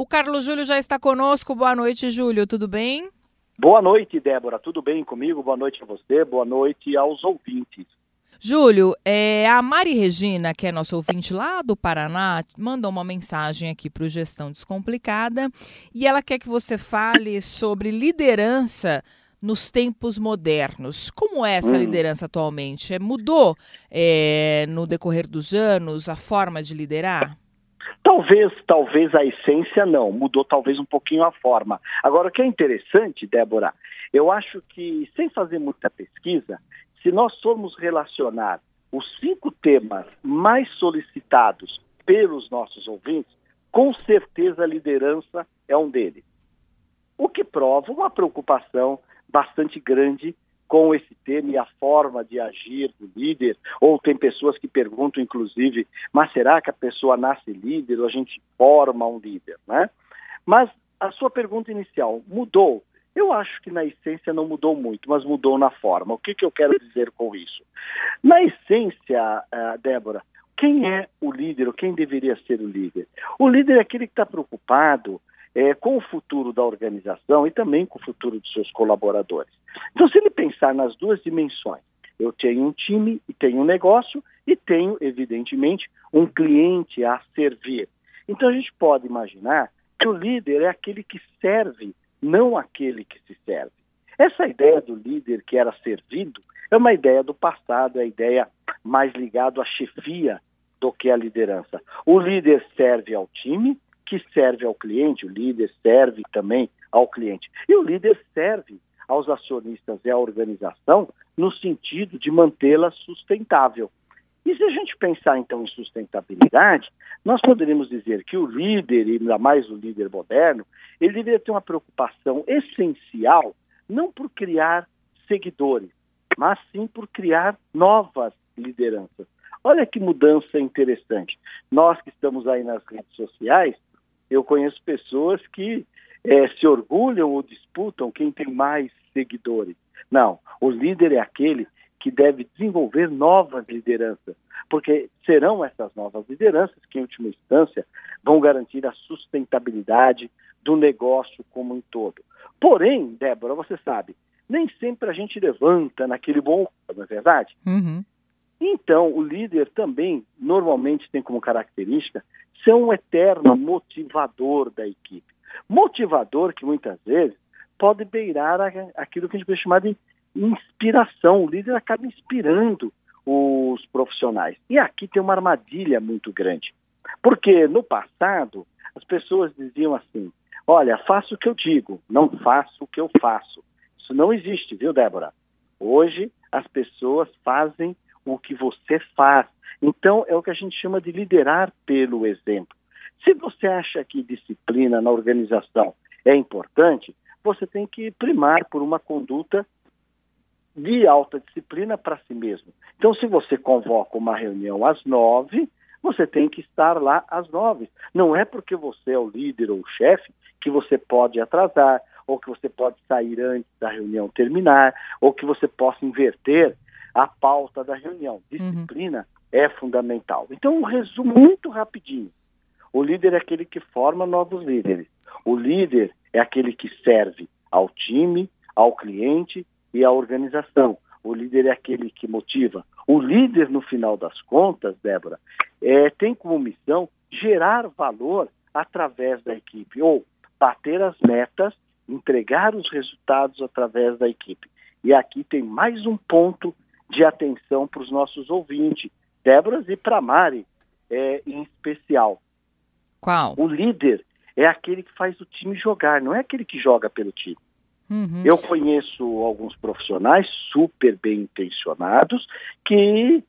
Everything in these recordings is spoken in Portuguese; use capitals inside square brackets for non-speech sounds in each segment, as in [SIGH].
O Carlos Júlio já está conosco. Boa noite, Júlio. Tudo bem? Boa noite, Débora. Tudo bem comigo? Boa noite a você. Boa noite aos ouvintes. Júlio, é, a Mari Regina, que é nossa ouvinte lá do Paraná, mandou uma mensagem aqui para o Gestão Descomplicada e ela quer que você fale sobre liderança nos tempos modernos. Como é essa hum. liderança atualmente? É, mudou é, no decorrer dos anos a forma de liderar? Talvez, talvez a essência não, mudou talvez um pouquinho a forma. Agora, o que é interessante, Débora, eu acho que, sem fazer muita pesquisa, se nós formos relacionar os cinco temas mais solicitados pelos nossos ouvintes, com certeza a liderança é um deles. O que prova uma preocupação bastante grande com esse tema e a forma de agir do líder, ou tem pessoas que perguntam, inclusive, mas será que a pessoa nasce líder ou a gente forma um líder, né? Mas a sua pergunta inicial mudou. Eu acho que na essência não mudou muito, mas mudou na forma. O que, que eu quero dizer com isso? Na essência, uh, Débora, quem é o líder ou quem deveria ser o líder? O líder é aquele que está preocupado é, com o futuro da organização e também com o futuro de seus colaboradores. Então, se ele pensar nas duas dimensões, eu tenho um time e tenho um negócio e tenho, evidentemente, um cliente a servir. Então, a gente pode imaginar que o líder é aquele que serve, não aquele que se serve. Essa ideia do líder que era servido é uma ideia do passado, é a ideia mais ligada à chefia do que à liderança. O líder serve ao time, que serve ao cliente, o líder serve também ao cliente. E o líder serve aos acionistas e à organização no sentido de mantê-la sustentável. E se a gente pensar então em sustentabilidade, nós poderíamos dizer que o líder, e ainda mais o líder moderno, ele deveria ter uma preocupação essencial não por criar seguidores, mas sim por criar novas lideranças. Olha que mudança interessante. Nós que estamos aí nas redes sociais, eu conheço pessoas que é, se orgulham ou disputam quem tem mais seguidores. Não, o líder é aquele que deve desenvolver novas lideranças, porque serão essas novas lideranças que, em última instância, vão garantir a sustentabilidade do negócio como um todo. Porém, Débora, você sabe, nem sempre a gente levanta naquele bom, não é verdade? Uhum. Então, o líder também, normalmente, tem como característica ser um eterno motivador da equipe. Motivador que muitas vezes pode beirar aquilo que a gente pode chamar de inspiração. O líder acaba inspirando os profissionais. E aqui tem uma armadilha muito grande. Porque no passado, as pessoas diziam assim: olha, faço o que eu digo, não faço o que eu faço. Isso não existe, viu, Débora? Hoje, as pessoas fazem o que você faz. Então, é o que a gente chama de liderar pelo exemplo. Se você acha que disciplina na organização é importante, você tem que primar por uma conduta de alta disciplina para si mesmo. Então, se você convoca uma reunião às nove, você tem que estar lá às nove. Não é porque você é o líder ou o chefe que você pode atrasar, ou que você pode sair antes da reunião terminar, ou que você possa inverter a pauta da reunião. Uhum. Disciplina uhum. é fundamental. Então, um resumo muito rapidinho. O líder é aquele que forma novos líderes. O líder é aquele que serve ao time, ao cliente e à organização. O líder é aquele que motiva. O líder, no final das contas, Débora, é, tem como missão gerar valor através da equipe, ou bater as metas, entregar os resultados através da equipe. E aqui tem mais um ponto de atenção para os nossos ouvintes, Débora e para Mari é, em especial. Qual? O líder é aquele que faz o time jogar, não é aquele que joga pelo time. Uhum. Eu conheço alguns profissionais super bem intencionados que,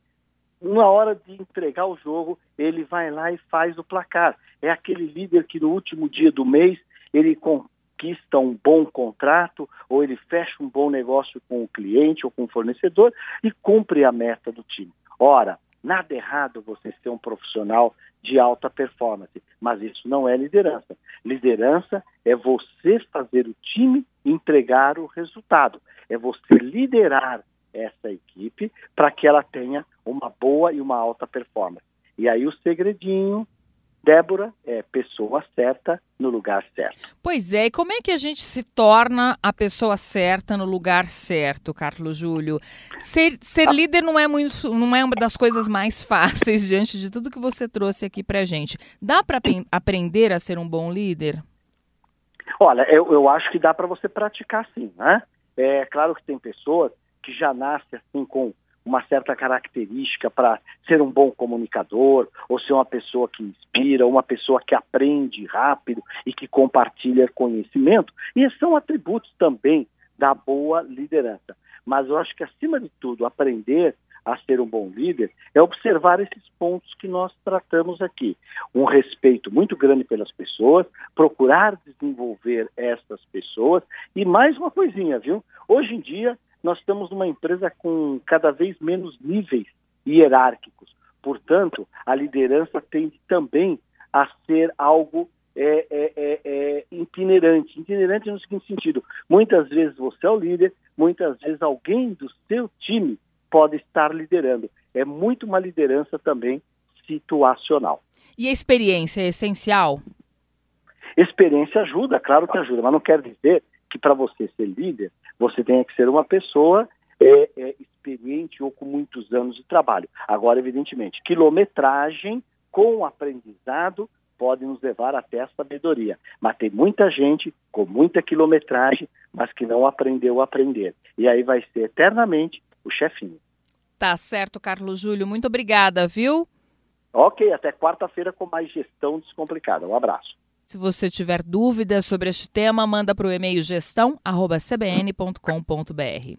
na hora de entregar o jogo, ele vai lá e faz o placar. É aquele líder que no último dia do mês ele conquista um bom contrato ou ele fecha um bom negócio com o cliente ou com o fornecedor e cumpre a meta do time. Ora, nada errado você ser um profissional de alta performance, mas isso não é liderança. Liderança é você fazer o time entregar o resultado, é você liderar essa equipe para que ela tenha uma boa e uma alta performance. E aí o segredinho Débora é pessoa certa no lugar certo. Pois é, e como é que a gente se torna a pessoa certa no lugar certo, Carlos Júlio? Ser, ser ah. líder não é muito, não é uma das coisas mais [LAUGHS] fáceis diante de tudo que você trouxe aqui pra gente. Dá para aprender a ser um bom líder? Olha, eu, eu acho que dá para você praticar sim, né? É claro que tem pessoas que já nascem assim com uma certa característica para ser um bom comunicador, ou ser uma pessoa que inspira, uma pessoa que aprende rápido e que compartilha conhecimento. E são atributos também da boa liderança. Mas eu acho que, acima de tudo, aprender a ser um bom líder é observar esses pontos que nós tratamos aqui. Um respeito muito grande pelas pessoas, procurar desenvolver essas pessoas e mais uma coisinha, viu? Hoje em dia, nós estamos numa empresa com cada vez menos níveis hierárquicos. Portanto, a liderança tende também a ser algo é, é, é, é, itinerante. Itinerante no seguinte sentido: muitas vezes você é o líder, muitas vezes alguém do seu time pode estar liderando. É muito uma liderança também situacional. E a experiência é essencial? Experiência ajuda, claro que ajuda, mas não quer dizer que para você ser líder, você tenha que ser uma pessoa é, é, experiente ou com muitos anos de trabalho. Agora, evidentemente, quilometragem com aprendizado pode nos levar até a sabedoria. Mas tem muita gente com muita quilometragem, mas que não aprendeu a aprender. E aí vai ser eternamente o chefinho. Tá certo, Carlos Júlio. Muito obrigada, viu? Ok, até quarta-feira com mais gestão descomplicada. Um abraço. Se você tiver dúvidas sobre este tema, manda para o e-mail gestão@cbn.com.br.